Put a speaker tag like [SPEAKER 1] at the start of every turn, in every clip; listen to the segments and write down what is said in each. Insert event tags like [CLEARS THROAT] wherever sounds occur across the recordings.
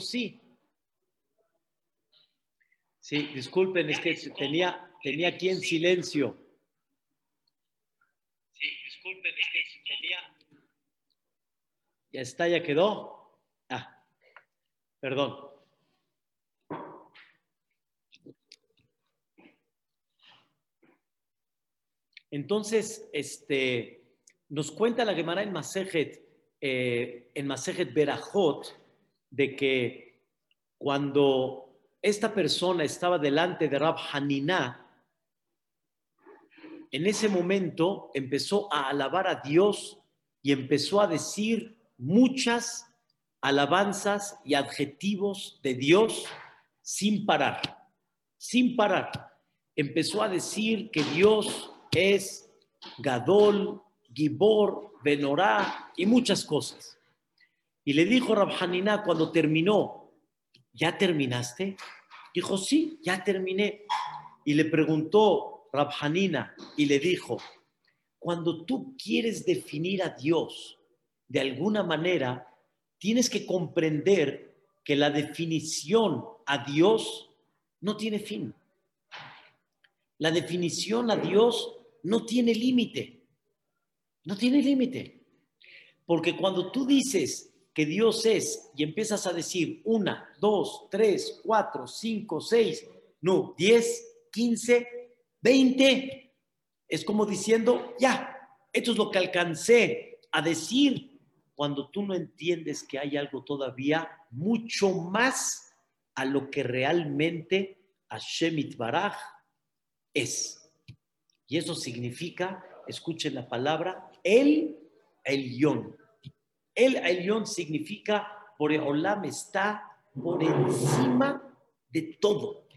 [SPEAKER 1] sí. Sí, disculpen, es que tenía, tenía aquí en silencio. Sí, disculpen, es que tenía. Ya está, ya quedó. Ah, perdón. Entonces, este, nos cuenta la Gemara en Masejet, eh, en Masejet Berajot, de que cuando esta persona estaba delante de Rab Haniná, en ese momento empezó a alabar a Dios y empezó a decir muchas alabanzas y adjetivos de Dios sin parar, sin parar. Empezó a decir que Dios es Gadol, Gibor, Benorá y muchas cosas. Y le dijo Rabhanina cuando terminó, ¿ya terminaste? Dijo, sí, ya terminé. Y le preguntó Rabhanina y le dijo, cuando tú quieres definir a Dios de alguna manera, tienes que comprender que la definición a Dios no tiene fin. La definición a Dios no tiene límite. No tiene límite. Porque cuando tú dices que Dios es y empiezas a decir una, dos, tres, cuatro, cinco, seis, no, diez, quince, veinte, es como diciendo, ya, esto es lo que alcancé a decir cuando tú no entiendes que hay algo todavía mucho más a lo que realmente Hashem Baraj es. Y eso significa, escuchen la palabra, el Elión. El Elión significa, por Olam está por encima de todo.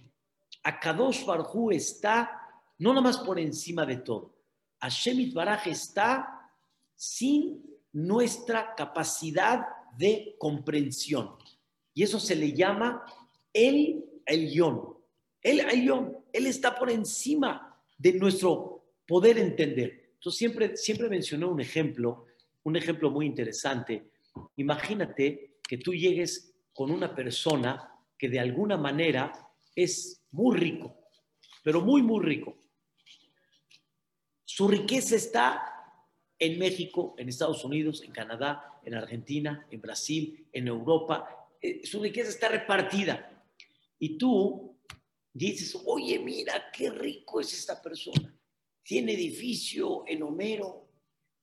[SPEAKER 1] Akadosh Barhu está no nada más por encima de todo. Hashem Baraj está sin nuestra capacidad de comprensión. Y eso se le llama el Elión. El Elión, Él está por encima de nuestro poder entender. Entonces siempre, siempre mencionó un ejemplo, un ejemplo muy interesante. Imagínate que tú llegues con una persona que de alguna manera es muy rico, pero muy, muy rico. Su riqueza está en México, en Estados Unidos, en Canadá, en Argentina, en Brasil, en Europa. Eh, su riqueza está repartida. Y tú dices, oye, mira qué rico es esta persona. Tiene edificio en Homero,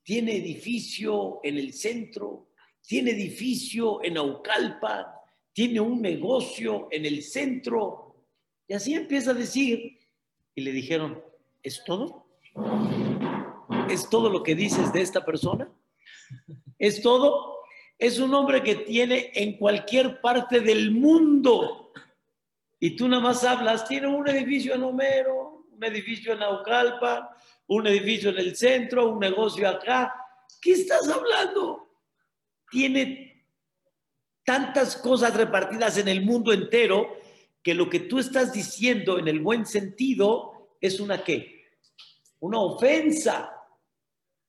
[SPEAKER 1] tiene edificio en el centro, tiene edificio en Aucalpa, tiene un negocio en el centro. Y así empieza a decir. Y le dijeron, ¿es todo? ¿Es todo lo que dices de esta persona? ¿Es todo? Es un hombre que tiene en cualquier parte del mundo y tú nada más hablas, tiene un edificio en Homero, un edificio en Aucalpa, un edificio en el centro, un negocio acá. ¿Qué estás hablando? Tiene tantas cosas repartidas en el mundo entero que lo que tú estás diciendo en el buen sentido es una qué? Una ofensa.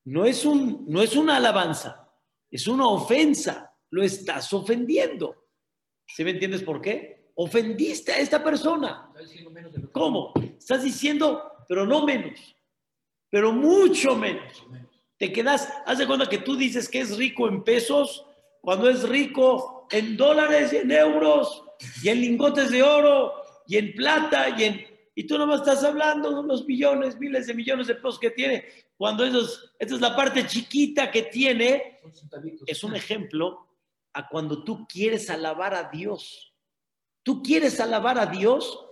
[SPEAKER 1] No es, un, no es una alabanza, es una ofensa. Lo estás ofendiendo. ¿Sí me entiendes por qué? ofendiste a esta persona. ¿Cómo? Estás diciendo, pero no menos, pero mucho menos. Te quedas, haz de cuenta que tú dices que es rico en pesos, cuando es rico en dólares y en euros, y en lingotes de oro, y en plata, y en... Y tú nomás estás hablando de unos millones, miles de millones de pesos que tiene, cuando esos, esta es la parte chiquita que tiene. Es un ejemplo a cuando tú quieres alabar a Dios Tú quieres alabar a Dios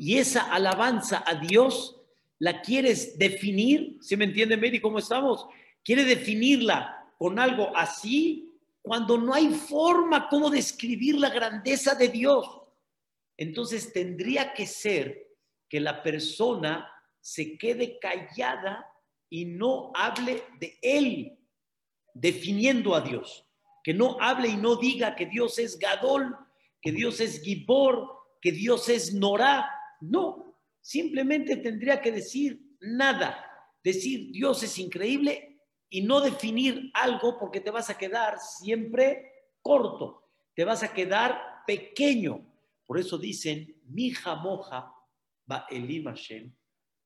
[SPEAKER 1] y esa alabanza a Dios la quieres definir, ¿sí me entiende, Mary? ¿Cómo estamos? Quiere definirla con algo así cuando no hay forma como describir la grandeza de Dios. Entonces tendría que ser que la persona se quede callada y no hable de Él, definiendo a Dios. Que no hable y no diga que Dios es Gadol, que Dios es Gibor, que Dios es Norá. No, simplemente tendría que decir nada. Decir Dios es increíble y no definir algo porque te vas a quedar siempre corto. te vas a quedar pequeño. Por eso dicen, mi jamoja va elim Hashem,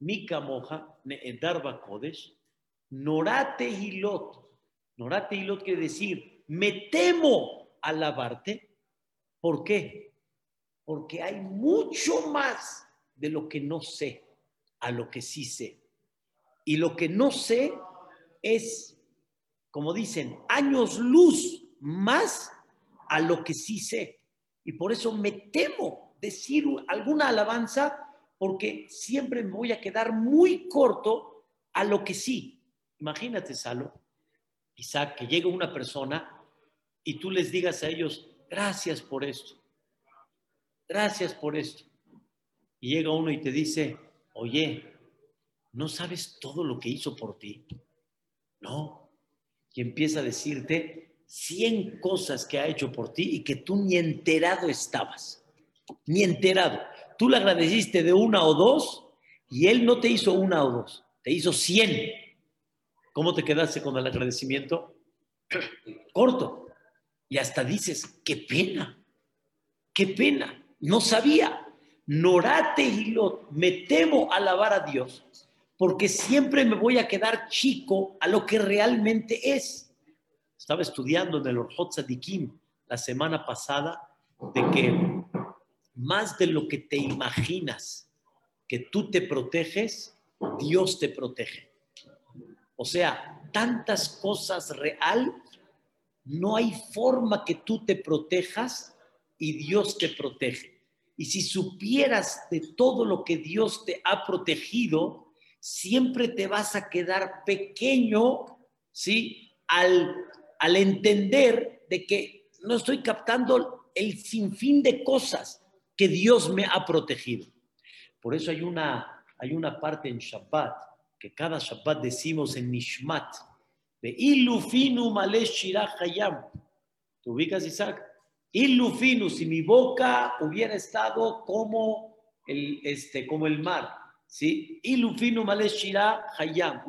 [SPEAKER 1] mi camoja needar kodesh, norate hilot. Norate hilot quiere decir, me temo alabarte. ¿Por qué? Porque hay mucho más de lo que no sé a lo que sí sé. Y lo que no sé es, como dicen, años luz más a lo que sí sé. Y por eso me temo decir alguna alabanza porque siempre me voy a quedar muy corto a lo que sí. Imagínate, Salo, Isaac, que llega una persona y tú les digas a ellos, gracias por esto, gracias por esto. Y llega uno y te dice, oye, ¿no sabes todo lo que hizo por ti? No. Y empieza a decirte 100 cosas que ha hecho por ti y que tú ni enterado estabas. Ni enterado. Tú le agradeciste de una o dos y él no te hizo una o dos, te hizo 100. ¿Cómo te quedaste con el agradecimiento? [CLEARS THROAT] Corto. Y hasta dices, qué pena, qué pena. No sabía. Norate y me temo alabar a Dios porque siempre me voy a quedar chico a lo que realmente es. Estaba estudiando en el Orhot Sadikim la semana pasada de que más de lo que te imaginas que tú te proteges, Dios te protege. O sea, tantas cosas real, no hay forma que tú te protejas y Dios te protege. Y si supieras de todo lo que Dios te ha protegido, siempre te vas a quedar pequeño, ¿sí? Al, al entender de que no estoy captando el sinfín de cosas que Dios me ha protegido. Por eso hay una, hay una parte en Shabbat, que cada Shabbat decimos en Nishmat, de Ilufinu Malesh Hayam. ¿Te ubicas, Isaac? Ilufinu, si mi boca hubiera estado como el, este, como el mar, ¿sí? Ilufinu maleshira hayam,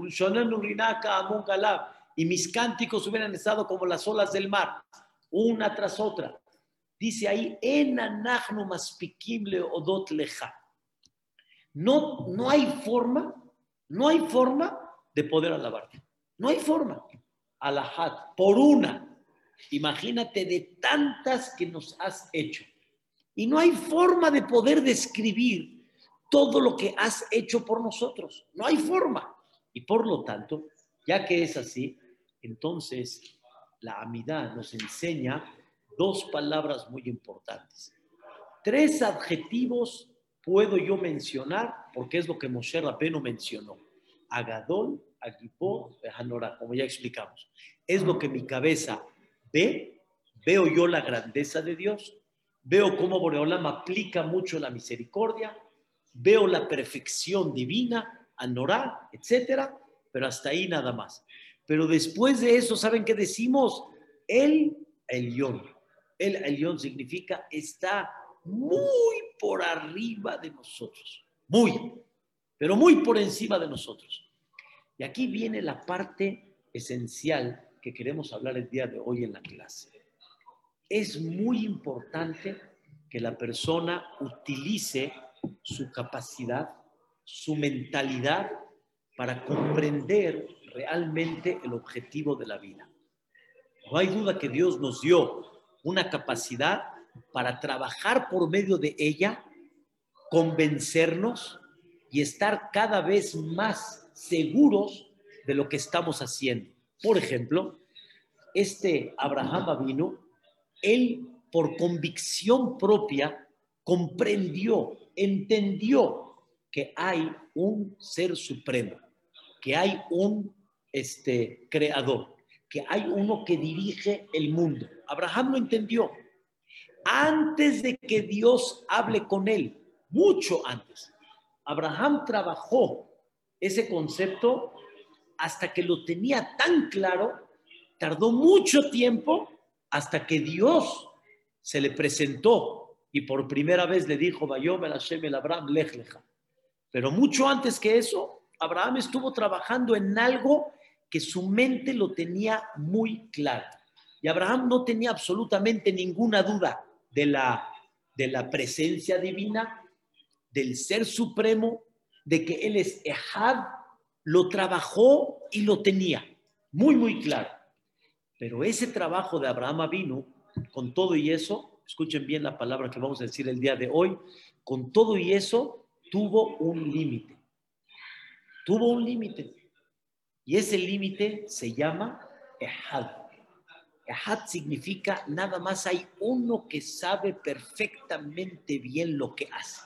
[SPEAKER 1] y mis cánticos hubieran estado como las olas del mar, una tras otra. Dice ahí, odot leja. No, no hay forma, no hay forma de poder alabarte. No hay forma. Alahat, por una. Imagínate de tantas que nos has hecho. Y no hay forma de poder describir todo lo que has hecho por nosotros. No hay forma. Y por lo tanto, ya que es así, entonces la amidad nos enseña dos palabras muy importantes. Tres adjetivos puedo yo mencionar porque es lo que Moshe Rabbeinu mencionó. Agadol, Agipó, Hanora, como ya explicamos. Es lo que mi cabeza ve, veo yo la grandeza de Dios, veo cómo Boreolam aplica mucho la misericordia, veo la perfección divina, Anorá, etcétera, pero hasta ahí nada más. Pero después de eso, ¿saben qué decimos? El Elión. El Elión significa está muy por arriba de nosotros. Muy, pero muy por encima de nosotros. Y aquí viene la parte esencial que queremos hablar el día de hoy en la clase. Es muy importante que la persona utilice su capacidad, su mentalidad para comprender realmente el objetivo de la vida. No hay duda que Dios nos dio una capacidad para trabajar por medio de ella, convencernos y estar cada vez más seguros de lo que estamos haciendo. Por ejemplo, este Abraham vino, él por convicción propia comprendió entendió que hay un ser supremo, que hay un este, creador, que hay uno que dirige el mundo. Abraham lo entendió antes de que Dios hable con él, mucho antes. Abraham trabajó ese concepto hasta que lo tenía tan claro, tardó mucho tiempo hasta que Dios se le presentó y por primera vez le dijo, Vayom Hashem el Abraham, lejleja. Pero mucho antes que eso, Abraham estuvo trabajando en algo que su mente lo tenía muy claro. Y Abraham no tenía absolutamente ninguna duda de la, de la presencia divina, del ser supremo, de que Él es Ehad, lo trabajó y lo tenía. Muy, muy claro. Pero ese trabajo de Abraham vino, con todo y eso, escuchen bien la palabra que vamos a decir el día de hoy, con todo y eso tuvo un límite. Tuvo un límite. Y ese límite se llama Ehad. Ehad significa nada más hay uno que sabe perfectamente bien lo que hace.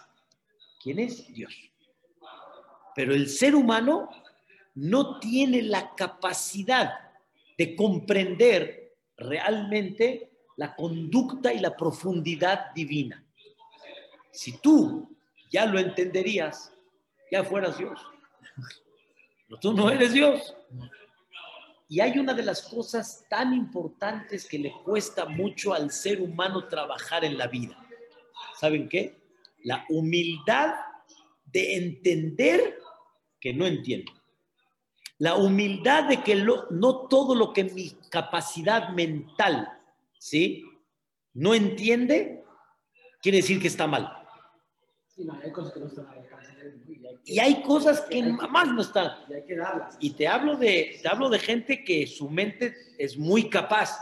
[SPEAKER 1] ¿Quién es? Dios. Pero el ser humano no tiene la capacidad de comprender realmente la conducta y la profundidad divina. Si tú ya lo entenderías, ya fueras Dios. Pero tú no eres Dios. Y hay una de las cosas tan importantes que le cuesta mucho al ser humano trabajar en la vida. ¿Saben qué? La humildad de entender que no entiendo. La humildad de que no todo lo que mi capacidad mental, ¿sí? No entiende, quiere decir que está mal. Y hay cosas que más no están. Y te hablo de, te hablo de gente que su mente es muy capaz,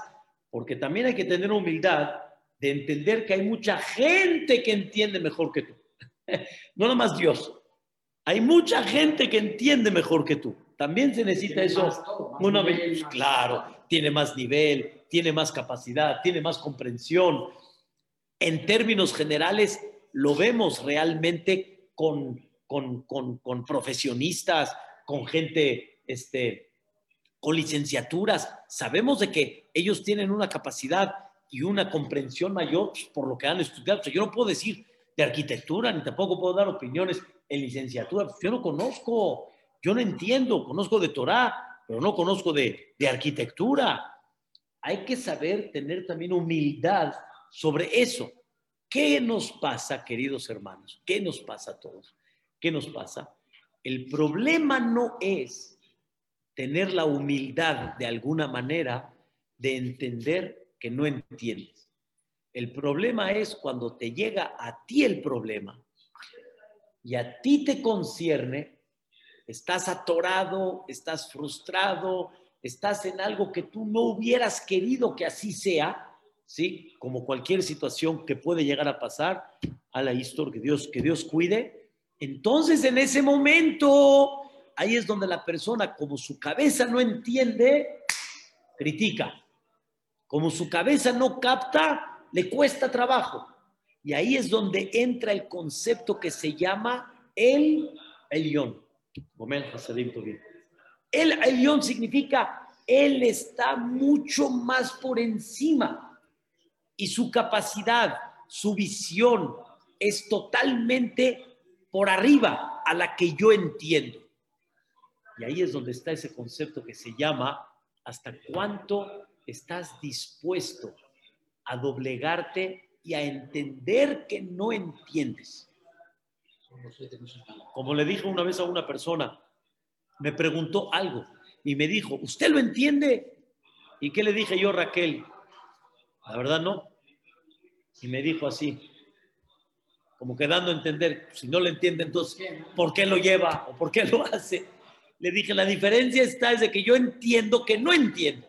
[SPEAKER 1] porque también hay que tener humildad de entender que hay mucha gente que entiende mejor que tú. [LAUGHS] No nada más Dios. Hay mucha gente que entiende mejor que tú. También se necesita eso. Una vez, claro, tiene más nivel, tiene más capacidad, tiene más comprensión. En términos generales, lo vemos realmente con, con, profesionistas, con gente, este, con licenciaturas. Sabemos de que ellos tienen una capacidad y una comprensión mayor por lo que han estudiado. yo no puedo decir de arquitectura, ni tampoco puedo dar opiniones en licenciatura. Yo no conozco, yo no entiendo, conozco de Torah, pero no conozco de, arquitectura. Hay que saber tener también humildad sobre eso. ¿Qué nos pasa, queridos hermanos? ¿Qué nos pasa a todos? ¿Qué nos pasa? El problema no es tener la humildad de alguna manera de entender que no entiendes. El problema es cuando te llega a ti el problema y a ti te concierne, estás atorado, estás frustrado, estás en algo que tú no hubieras querido que así sea, ¿sí? Como cualquier situación que puede llegar a pasar, a la historia, que Dios, que Dios cuide. Entonces, en ese momento, ahí es donde la persona, como su cabeza no entiende, critica. Como su cabeza no capta, le cuesta trabajo. Y ahí es donde entra el concepto que se llama el Elión. El Elión significa él está mucho más por encima y su capacidad, su visión es totalmente por arriba a la que yo entiendo. Y ahí es donde está ese concepto que se llama hasta cuánto estás dispuesto a doblegarte y a entender que no entiendes. Como le dije una vez a una persona, me preguntó algo y me dijo, ¿usted lo entiende? ¿Y qué le dije yo, Raquel? La verdad no. Y me dijo así, como que dando a entender, si no lo entiende, entonces, ¿por qué lo lleva o por qué lo [LAUGHS] hace? Le dije, la diferencia está es de que yo entiendo que no entiendo.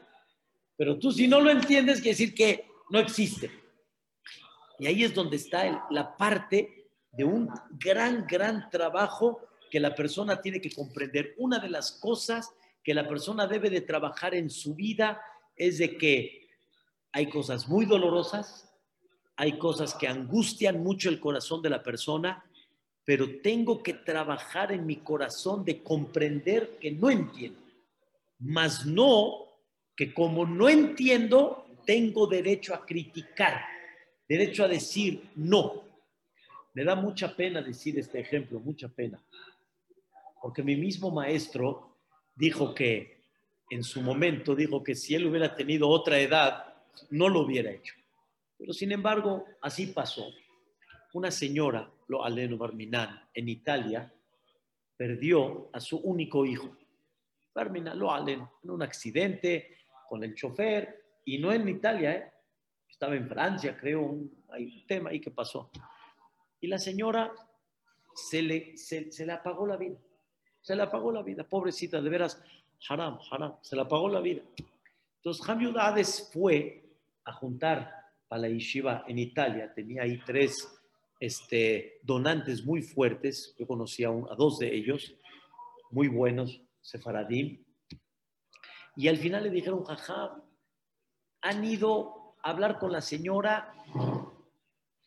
[SPEAKER 1] Pero tú si no lo entiendes, quiere decir que no existe. Y ahí es donde está la parte de un gran, gran trabajo que la persona tiene que comprender. Una de las cosas que la persona debe de trabajar en su vida es de que hay cosas muy dolorosas, hay cosas que angustian mucho el corazón de la persona, pero tengo que trabajar en mi corazón de comprender que no entiendo, más no que como no entiendo, tengo derecho a criticar derecho a decir no. Me da mucha pena decir este ejemplo, mucha pena. Porque mi mismo maestro dijo que en su momento dijo que si él hubiera tenido otra edad, no lo hubiera hecho. Pero sin embargo, así pasó. Una señora, lo Aleno Barminan, en Italia, perdió a su único hijo. Barminan, lo Aleno, en un accidente con el chofer, Y no en Italia, ¿eh? estaba en Francia, creo, hay un tema ahí que pasó. Y la señora se le, se, le apagó la vida. Se le apagó la vida, pobrecita, de veras, haram, haram, se le apagó la vida. Entonces, Hamiudades fue a juntar para la yeshiva en Italia, tenía ahí tres este, donantes muy fuertes, yo conocía a, dos de ellos, muy buenos, sefaradim, y al final le dijeron, jaja, han ido a hablar con la señora,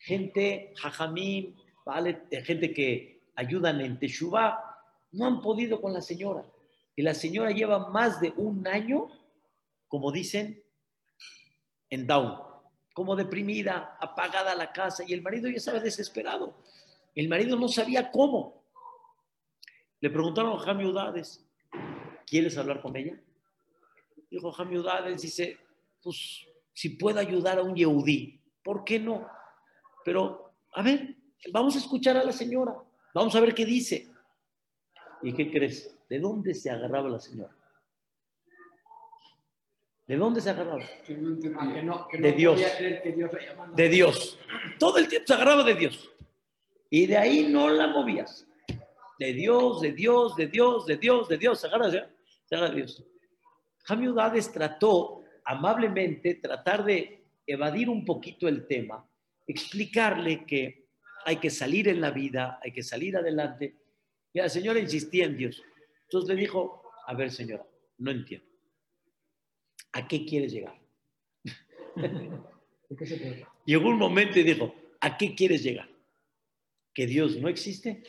[SPEAKER 1] gente, jajamín, ¿vale? gente que ayudan en Teshuvah, no han podido con la señora. Y la señora lleva más de un año, como dicen, en down como deprimida, apagada la casa, y el marido ya estaba desesperado. El marido no sabía cómo. Le preguntaron a Jami Udades, ¿quieres hablar con ella? Dijo Jami Udades, dice, pues si puedo ayudar a un Yehudí, ¿por qué no? Pero, a ver, vamos a escuchar a la señora, vamos a ver qué dice. ¿Y qué crees? ¿De dónde se agarraba la señora? ¿De dónde se agarraba? de Dios. de Dios. Todo el tiempo se agarraba de Dios. Y de ahí no la movías. De Dios, de Dios, de Dios, de Dios, de Dios. Se agarra, se agarra de Dios. Udades trató amablemente tratar de evadir un poquito el tema, explicarle que hay que salir en la vida, hay que salir adelante. Y la señora insistía en Dios. Entonces le dijo, a ver señora, no entiendo. ¿a qué quieres llegar? [LAUGHS] Llegó un momento y dijo, ¿a qué quieres llegar? ¿Que Dios no existe?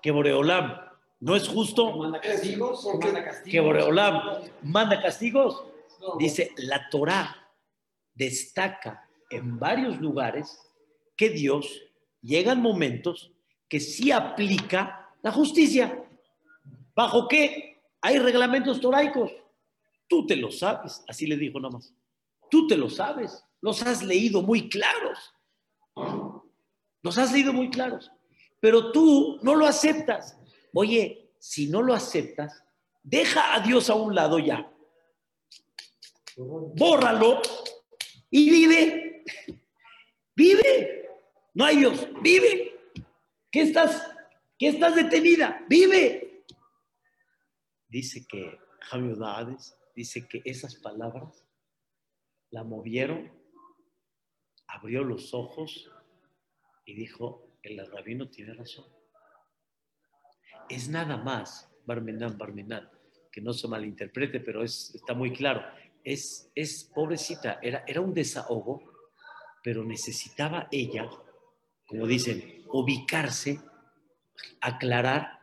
[SPEAKER 1] ¿Que Boreolam no es justo?
[SPEAKER 2] ¿Manda castigos?
[SPEAKER 1] ¿Que Boreolam manda castigos? Dice, la Torah destaca en varios lugares que Dios llega en momentos que sí aplica la justicia. ¿Bajo qué? Hay reglamentos toraicos. Tú te lo sabes, así le dijo nomás. Tú te lo sabes, los has leído muy claros. Los has leído muy claros. Pero tú no lo aceptas. Oye, si no lo aceptas, deja a Dios a un lado ya. Bórralo y vive. Vive. No hay Dios. Vive. ¿Qué estás? ¿Qué estás detenida? Vive. Dice que Javier dice que esas palabras la movieron, abrió los ojos y dijo, el rabino tiene razón. Es nada más, Barmenán, Barmenán, que no se malinterprete, pero es, está muy claro. Es, es pobrecita, era, era un desahogo, pero necesitaba ella, como dicen, ubicarse, aclarar,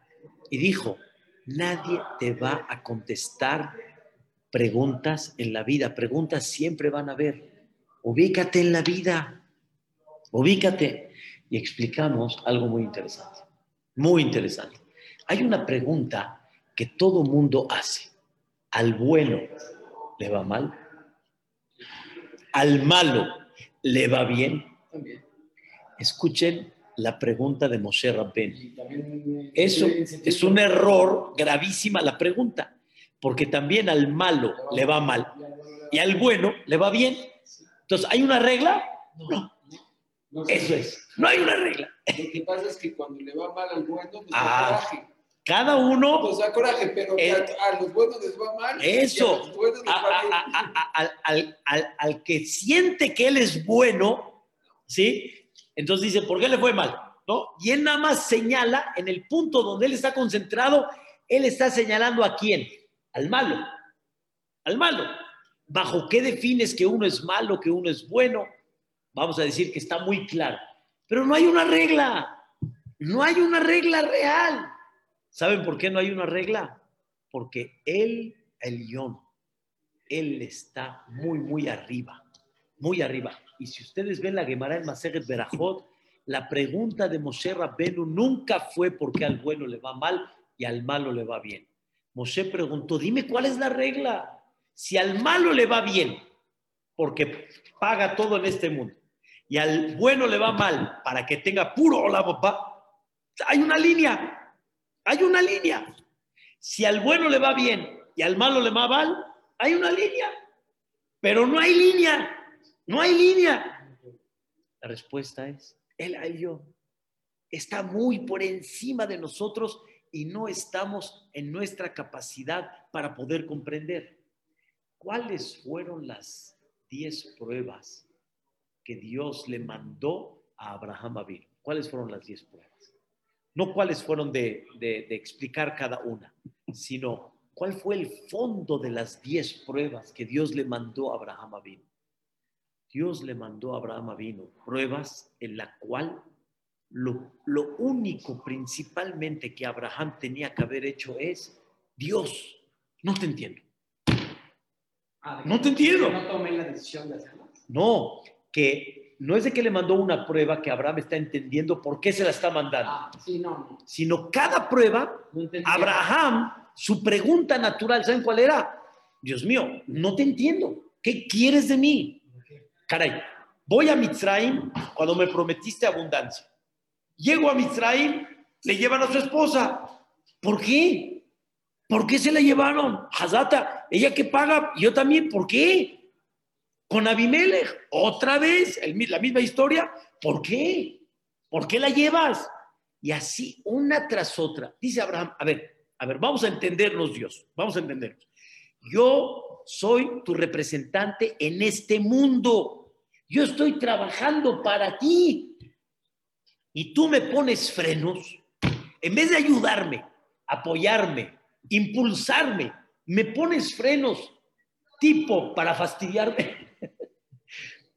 [SPEAKER 1] y dijo, nadie te va a contestar preguntas en la vida, preguntas siempre van a haber. Ubícate en la vida, ubícate. Y explicamos algo muy interesante, muy interesante. Hay una pregunta que todo mundo hace. ¿Al bueno le va mal? ¿Al malo le va bien? Escuchen la pregunta de Moshe Rabben. Eso es un error gravísima la pregunta porque también al malo le va mal y al bueno le va bien. Entonces, ¿hay una regla? No. Eso es, no hay una regla.
[SPEAKER 2] Lo que pasa es que cuando le va mal al bueno, pues ah, coraje.
[SPEAKER 1] Cada uno.
[SPEAKER 2] Pues da coraje, pero a, los buenos les va mal.
[SPEAKER 1] Eso. al, al, que siente que él es bueno, ¿sí? Entonces dice, ¿por qué le fue mal? ¿No? Y él nada más señala en el punto donde él está concentrado, él está señalando a quién? al malo, al malo. ¿Bajo qué defines que uno es malo, que uno es bueno? Vamos a decir que está muy claro. Pero no hay una regla, no hay una regla real. ¿Saben por qué no hay una regla? Porque él, el guion, él está muy, muy arriba, muy arriba. Y si ustedes ven la Gemara en Maseret Berajot, la pregunta de Moshe Rabbenu nunca fue por qué al bueno le va mal y al malo le va bien. Moshe preguntó, dime cuál es la regla. Si al malo le va bien, porque paga todo en este mundo, y al bueno le va mal para que tenga puro la papá, hay una línea, hay una línea. Si al bueno le va bien y al malo le va mal, hay una línea. pero no hay línea, no hay línea. La respuesta es, Él yo está muy por encima de nosotros y no estamos en nuestra capacidad para poder comprender. ¿Cuáles fueron las diez pruebas que Dios le mandó a Abraham Abin? ¿Cuáles fueron las diez pruebas? No cuáles fueron de, de, explicar cada una, sino cuál fue el fondo de las diez pruebas que Dios le mandó a Abraham Abin. Dios le mandó a Abraham Abino pruebas en la cual lo, lo, único principalmente que Abraham tenía que haber hecho es, Dios, no te entiendo.
[SPEAKER 3] Ah,
[SPEAKER 1] no te entiendo.
[SPEAKER 3] No tomé la decisión de hacerlo.
[SPEAKER 1] No, que no es de que le mandó una prueba que Abraham está entendiendo por qué se la está mandando.
[SPEAKER 3] Ah, sí, no, no.
[SPEAKER 1] Sino cada prueba,
[SPEAKER 3] No.
[SPEAKER 1] Abraham, su pregunta natural, ¿saben cuál era? Dios mío, no te entiendo. ¿Qué quieres de mí? Caray, voy a Mitzrayim cuando me prometiste abundancia. Llego a Mitzrayim, le llevan a su esposa. ¿Por qué? ¿Por qué se la llevaron? Hazata, ella que paga, yo también, ¿por qué? Con Abimelech, otra vez, la misma historia, ¿por qué? ¿Por qué la llevas? Y así, una tras otra. Dice Abraham, a ver, a ver, vamos a entendernos, Dios, vamos a entendernos. Yo soy tu representante en este mundo. Yo estoy trabajando para ti. Y tú me pones frenos. En vez de ayudarme, apoyarme, impulsarme, me pones frenos tipo para fastidiarme.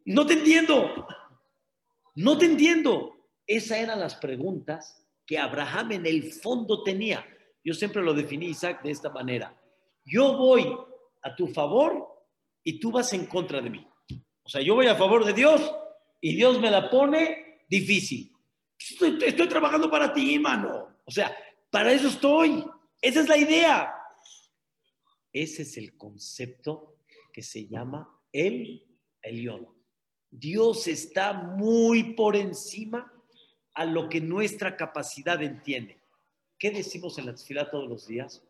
[SPEAKER 1] No te entiendo. No te entiendo. Esas eran las preguntas que Abraham en el fondo tenía. Yo siempre lo definí, Isaac, de esta manera. Yo voy a tu favor y tú vas en contra de mí. O sea, yo voy a favor de Dios y Dios me la pone difícil. Estoy, trabajando para ti, mano. O sea, para eso estoy. Esa es la idea. Ese es el concepto que se llama el Elión. Dios está muy por encima a lo que nuestra capacidad entiende. ¿Qué decimos en la tefilá todos los días?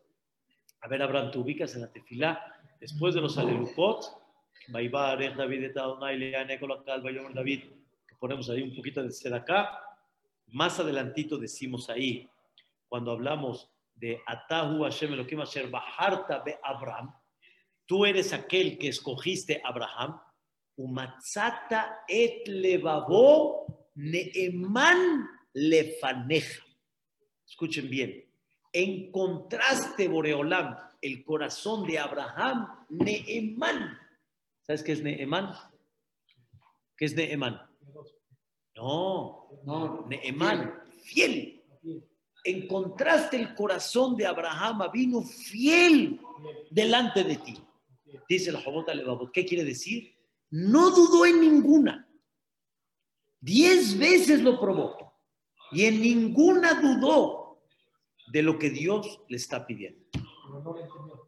[SPEAKER 1] A ver, Abraham, te ubicas en la tefilá después de los alelupot. David, que ponemos ahí un poquito de acá. Más adelantito decimos ahí, cuando hablamos de Atahu Hashem Elohim Asher Baharta be Abraham, tú eres aquel que escogiste Abraham, Umatzata et levavo neeman lefaneja. Escuchen bien, encontraste Boreolam, el corazón de Abraham, Neemán. ¿Sabes qué es Neemán? ¿Qué es Neemán? No,
[SPEAKER 3] No,
[SPEAKER 1] Neemán, fiel. Encontraste el corazón de Abraham, vino fiel delante de ti. Dice el Jobot Levavot. ¿Qué quiere decir? No dudó en ninguna. Diez veces lo probó y en ninguna dudó de lo que Dios le está pidiendo.
[SPEAKER 3] Pero no lo entendió.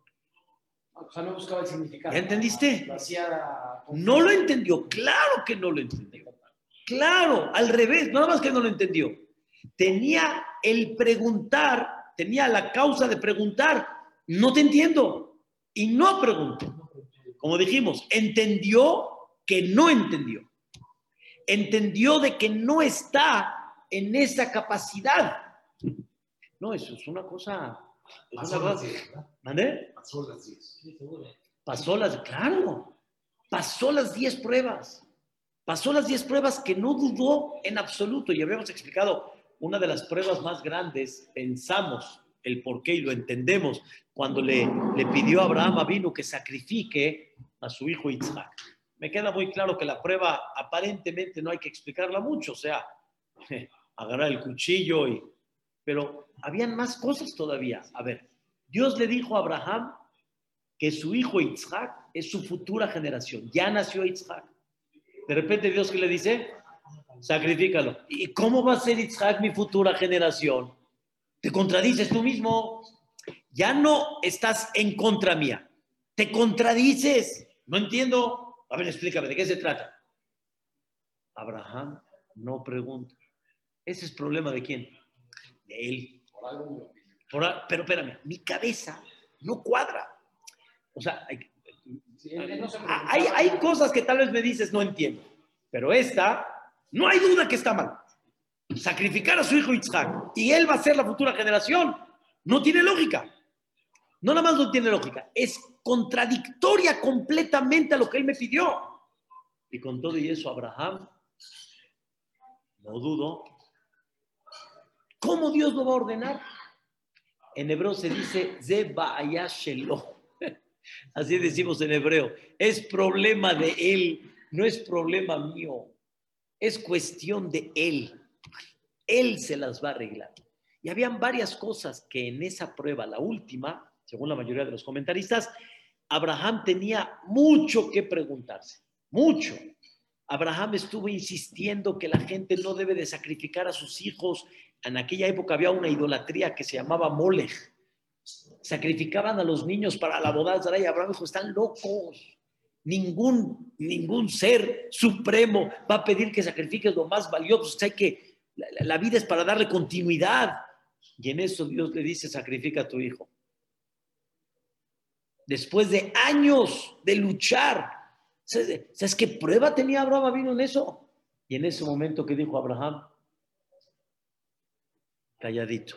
[SPEAKER 3] O sea, no buscaba el significado.
[SPEAKER 1] ¿Ya entendiste? No lo entendió. Claro que no lo entendió. Claro, al revés, nada más que no lo entendió. Tenía el preguntar, tenía la causa de preguntar, no te entiendo. Y no preguntó. Como dijimos, entendió que no entendió. Entendió de que no está en esa capacidad. No, eso es una cosa. Es
[SPEAKER 2] Pasó
[SPEAKER 1] una
[SPEAKER 2] las
[SPEAKER 1] cosa.
[SPEAKER 2] 10, ¿verdad?
[SPEAKER 1] ¿Mande?
[SPEAKER 2] Pasó las 10.
[SPEAKER 3] Sí, seguro.
[SPEAKER 1] Pasó las, claro, pasó las 10 pruebas. Pasó las 10 pruebas que no dudó en absoluto. Y habíamos explicado una de las pruebas más grandes, pensamos el por qué y lo entendemos, cuando le, le pidió a Abraham vino que sacrifique a su hijo Isaac. Me queda muy claro que la prueba aparentemente no hay que explicarla mucho, o sea, [LAUGHS] agarrar el cuchillo y... Pero habían más cosas todavía. A ver, Dios le dijo a Abraham que su hijo Isaac es su futura generación. Ya nació Isaac. De repente Dios que le dice, sacrifícalo. ¿Y cómo va a ser Isaac mi futura generación? Te contradices tú mismo. Ya no estás en contra mía. Te contradices. No entiendo. A ver, explícame, ¿de qué se trata? Abraham no pregunta. Ese es problema de quién? De él.
[SPEAKER 2] Por algo
[SPEAKER 1] pero espérame, mi cabeza no cuadra. O sea, hay que-
[SPEAKER 3] Sí, él no se
[SPEAKER 1] Hay, hay cosas que tal vez me dices no entiendo, pero esta, no hay duda que está mal. Sacrificar a su hijo Isaac y él va a ser la futura generación, no tiene lógica. No nada más no tiene lógica, es contradictoria completamente a lo que él me pidió. Y con todo y eso, Abraham, no dudo, ¿cómo Dios lo va a ordenar? En hebreo se dice. [LAUGHS] Así decimos en hebreo. Es problema de él, no es problema mío. Es cuestión de él. Él se las va a arreglar. Y habían varias cosas que en esa prueba, la última, según la mayoría de los comentaristas, Abraham tenía mucho que preguntarse. Mucho. Abraham estuvo insistiendo que la gente no debe de sacrificar a sus hijos. En aquella época había una idolatría que se llamaba Molech sacrificaban a los niños para la boda de Abraham dijo, están locos. Ningún, ningún ser supremo va a pedir que sacrifiques lo más valioso. Hay que, la, la vida es para darle continuidad. Y en eso Dios le dice, sacrifica a tu hijo. Después de años de luchar, ¿sabes sabes qué prueba tenía Abraham vino en eso? Y en ese momento que dijo Abraham, calladito.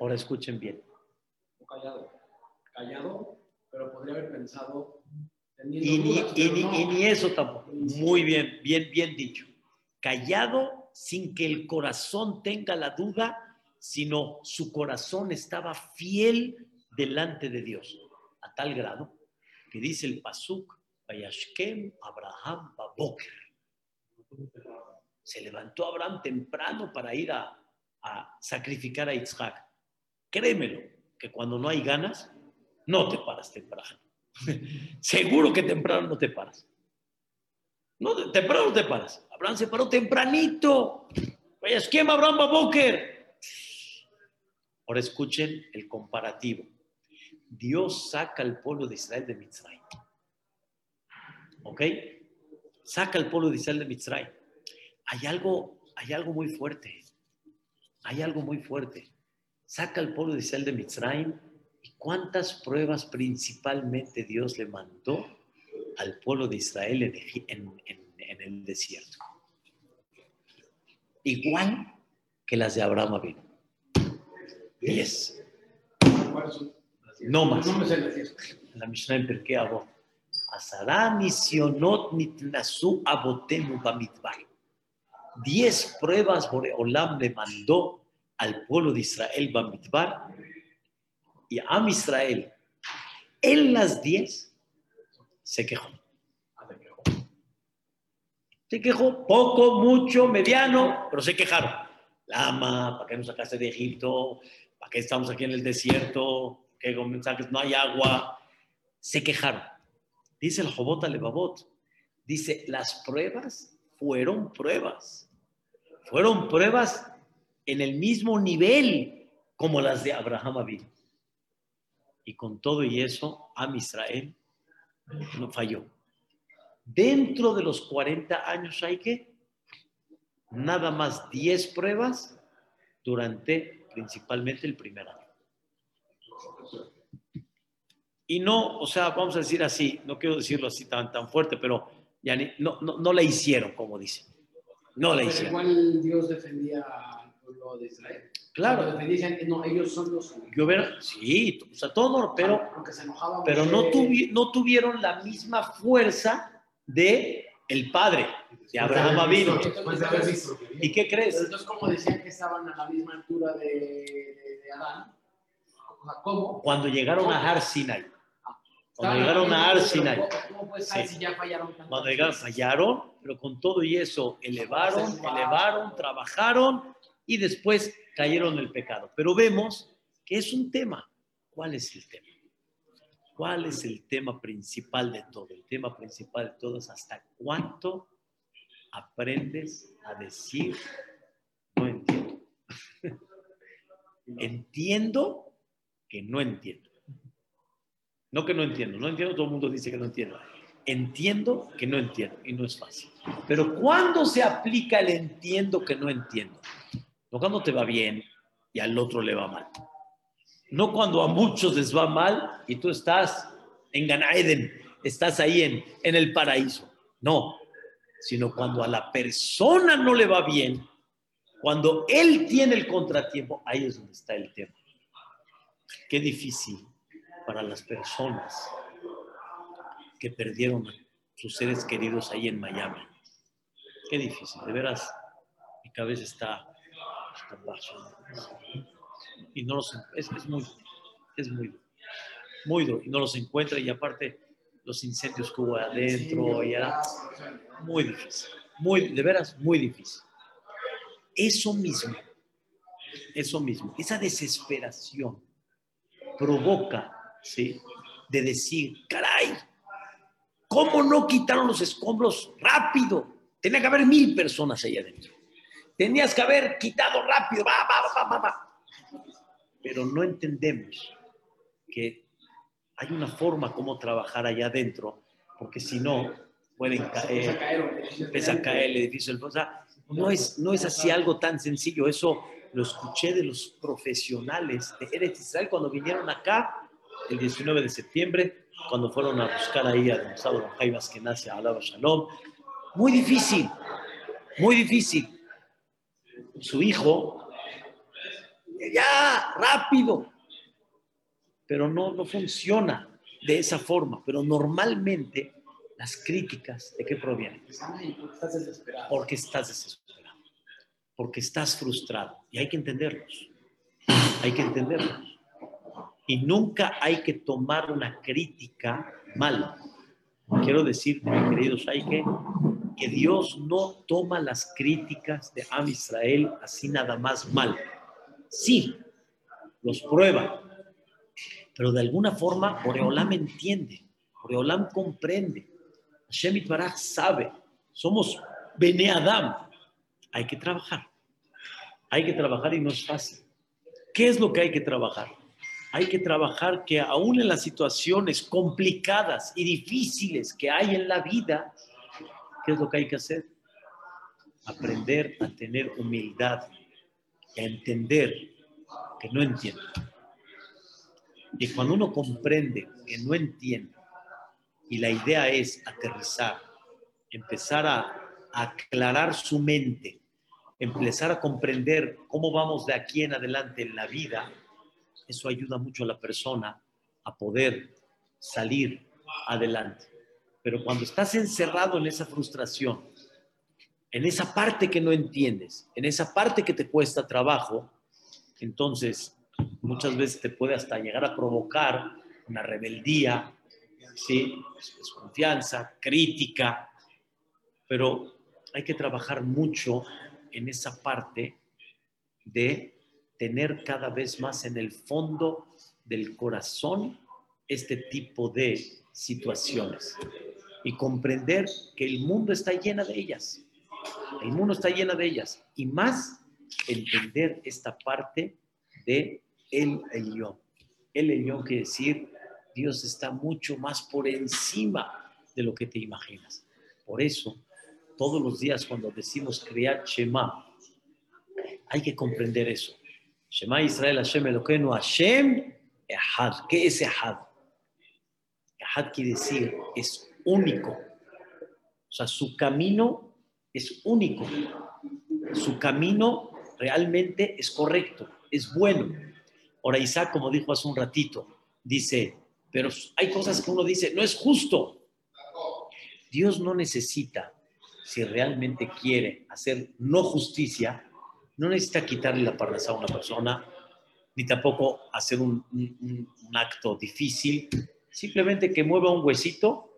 [SPEAKER 1] Ahora escuchen bien.
[SPEAKER 3] callado. Callado, pero podría haber pensado.
[SPEAKER 1] Y ni,
[SPEAKER 3] dudas,
[SPEAKER 1] y
[SPEAKER 3] pero
[SPEAKER 1] ni-
[SPEAKER 3] no.
[SPEAKER 1] y ni eso tampoco. Muy bien, bien, bien dicho. Callado sin que el corazón tenga la duda, sino su corazón estaba fiel delante de Dios. A tal grado que dice el Pasuk, Vayashkem Abraham Baboker. Se levantó Abraham temprano para ir a, sacrificar a Isaac. Créemelo, que cuando no hay ganas, no te paras temprano. [LAUGHS] Seguro que temprano no te paras. No, temprano no te paras. Abraham se paró tempranito. Vaya esquema, Abraham Baboker. Ahora escuchen el comparativo. Dios saca al pueblo de Israel de Mitzrayim. ¿Ok? Saca al pueblo de Israel de Mitzrayim. Hay algo, hay algo muy fuerte. Hay algo muy fuerte. Saca al pueblo de Israel de Mitzrayim ¿Y cuántas pruebas principalmente Dios le mandó al pueblo de Israel en, Egi- en- en- en el desierto? Igual que las de Abraham vino. Diez. No más.
[SPEAKER 3] No me sé
[SPEAKER 1] la Mishnah en Pirkei Avot. Asara nisionot nitnasu abotenu bamidbar. Diez pruebas Boreolam le mandó al pueblo de Israel bamidbar y a Israel. En las diez se quejó. Se quejó poco, mucho, mediano, pero se quejaron. Lama, ¿para qué nos sacaste de Egipto? ¿Para qué estamos aquí en el desierto? ¿Qué mensajes? No hay agua. Se quejaron. Dice el Jobot Alevabot. Dice, las pruebas fueron pruebas. Fueron pruebas en el mismo nivel como las de Abraham Avinu. Y con todo y eso, Am Israel no falló. Dentro de los 40 años hay que nada más 10 pruebas durante principalmente el primer año. Y no, o sea, vamos a decir así, no quiero decirlo así tan, tan fuerte, pero ya ni- no, no, no la hicieron, como dicen. No la hicieron.
[SPEAKER 3] igual Dios defendía al pueblo de Israel.
[SPEAKER 1] Claro,
[SPEAKER 3] no, ellos son los.
[SPEAKER 1] yo hubiera, sí, o sea, todo, no, pero,
[SPEAKER 3] Aunque se enojaban.
[SPEAKER 1] pero no, tuvi- no tuvieron la misma fuerza de el padre, de Abraham
[SPEAKER 2] visto.
[SPEAKER 1] ¿Y qué crees?
[SPEAKER 3] entonces, como decían que estaban a la misma altura de, de, de Adán? ¿Cómo?
[SPEAKER 1] Cuando llegaron a Har Sinai. Cuando llegaron a Har
[SPEAKER 3] misma altura,
[SPEAKER 1] Sinai.
[SPEAKER 3] pero ¿Cómo, cómo puede ser
[SPEAKER 1] Sí.
[SPEAKER 3] si ya fallaron
[SPEAKER 1] Cuando llegaron, fallaron, pero con todo y eso elevaron, elevaron, trabajaron y después cayeron en el pecado. Pero vemos que es un tema. ¿Cuál es el tema? ¿Cuál es el tema principal de todo? El tema principal de todo es hasta cuánto aprendes a decir no entiendo. [LAUGHS] entiendo que no entiendo. No que no entiendo, no entiendo, todo el mundo dice que no entiendo. Entiendo que no entiendo y no es fácil. Pero ¿cuándo se aplica el entiendo que no entiendo? No cuando te va bien y al otro le va mal. No cuando a muchos les va mal y tú estás en Gan Eden, estás ahí en, en el paraíso. No, sino cuando a la persona no le va bien, cuando él tiene el contratiempo, ahí es donde está el tema. Qué difícil para las personas que perdieron sus seres queridos ahí en Miami. Qué difícil, de veras, mi cabeza está, Y no los, es, es muy, es muy, muy duro. Y no los encuentra y aparte los incendios que hubo adentro, y era muy difícil, muy, de veras, muy difícil. Eso mismo, eso mismo, esa desesperación provoca, ¿sí? De decir, caray, ¿cómo no quitaron los escombros rápido? Tenía que haber mil personas ahí adentro. Tenías que haber quitado rápido, va, va, va, va, Pero no entendemos que hay una forma como trabajar allá adentro, porque si no, pueden caer, empieza a caer el edificio. O sea, no es, no es así algo tan sencillo. Eso lo escuché de los profesionales de Eretz Israel cuando vinieron acá el 19 de septiembre, cuando fueron a buscar ahí a Gonzalo Jaivas que nace a Alaba Shalom. Muy difícil, muy difícil. Su hijo, ya, rápido, pero no, no funciona de esa forma. Pero normalmente las críticas, ¿de qué provienen? Porque estás desesperado. Porque estás frustrado. Y hay que entenderlos. Hay que entenderlos. Y nunca hay que tomar una crítica mal. Quiero decir, mis queridos, hay que Dios no toma las críticas de Am Israel así nada más mal. Sí, los prueba, pero de alguna forma Boreolam entiende, Boreolam comprende, Hashem sabe, somos Bene Adam, hay que trabajar, hay que trabajar y no es fácil. ¿Qué es lo que hay que trabajar? Hay que trabajar que aún en las situaciones complicadas y difíciles que hay en la vida, ¿qué es lo que hay que hacer? Aprender a tener humildad, a entender que no entiendo y cuando uno comprende que no entiende y la idea es aterrizar, empezar a, aclarar su mente, empezar a comprender cómo vamos de aquí en adelante en la vida, eso ayuda mucho a la persona a poder salir adelante. Pero cuando estás encerrado en esa frustración, en esa parte que no entiendes, en esa parte que te cuesta trabajo, entonces muchas veces te puede hasta llegar a provocar una rebeldía, ¿sí? desconfianza, crítica, pero hay que trabajar mucho en esa parte de tener cada vez más en el fondo del corazón este tipo de situaciones y comprender que el mundo está llena de ellas. El mundo está llena de ellas. Y más entender esta parte de el Elyon. El Elyon quiere decir, Dios está mucho más por encima de lo que te imaginas. Por eso, todos los días cuando decimos crear Shema, hay que comprender eso. Shema Israel Hashem Eloquenu Hashem Ehad. ¿Qué es Ehad? Ehad quiere decir, es único. O sea, su camino es único. Su camino realmente es correcto, es bueno. Ahora Isaac, como dijo hace un ratito, dice, pero hay cosas que uno dice, no es justo. Dios no necesita, si realmente quiere hacer no justicia, no necesita quitarle la parnasa a una persona, ni tampoco hacer un, un acto difícil, simplemente que mueva un huesito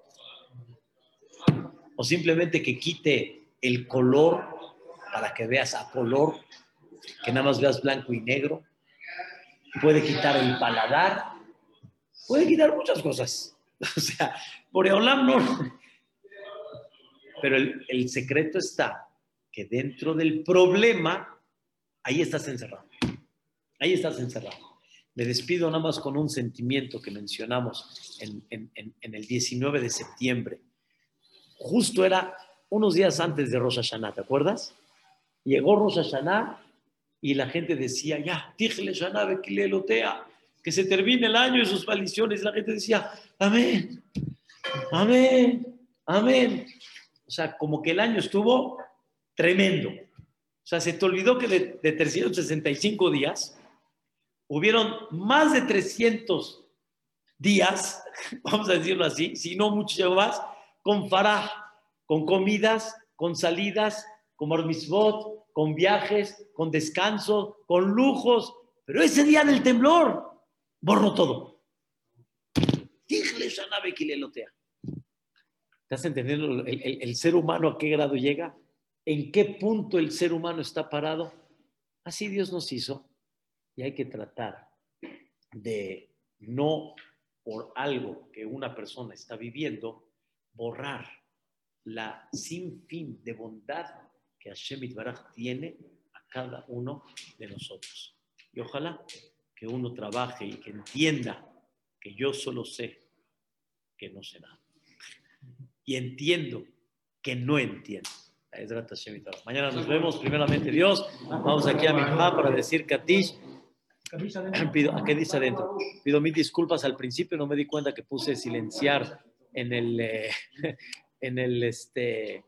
[SPEAKER 1] o simplemente que quite el color para que veas a color, que nada más veas blanco y negro puede quitar el paladar, puede quitar muchas cosas. [LAUGHS] O sea, Boreolam no. Pero el, el secreto está que dentro del problema, ahí estás encerrado. Ahí estás encerrado. Me despido nada más con un sentimiento que mencionamos en, en, en, el 19 de septiembre. Justo era unos días antes de Rosh Hashanah, ¿te acuerdas? Llegó Rosh Hashanah y la gente decía, ya, díjele Shanabe que se termine el año y sus maldiciones. La gente decía, amén, Amén, amén. O sea, como que el año estuvo tremendo. O sea, se te olvidó que de, de 365 días hubieron más de 300 días, [LAUGHS] vamos a decirlo así, si no mucho más, con faraj, con comidas, con salidas, con marmisbot, con viajes, con descanso, con lujos. Pero ese día del temblor borró todo. ¿Estás entendiendo el, ser humano a qué grado llega? ¿En qué punto el ser humano está parado? Así Dios nos hizo y hay que tratar de no por algo que una persona está viviendo, borrar la sin fin de bondad que Hashem Itbaraj tiene a cada uno de nosotros. Y ojalá que uno trabaje y que entienda que yo solo sé que no nada. Y entiendo que no entiendo. Mañana nos vemos, primeramente Dios. Vamos aquí a mi mamá para decir Katish. [CLEARS THROAT] Pido, ¿A qué dice adentro? Pido mil disculpas al principio, no me di cuenta que puse silenciar en el, eh, [LAUGHS] en el, este,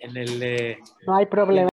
[SPEAKER 1] en el... Eh,
[SPEAKER 4] no hay problema.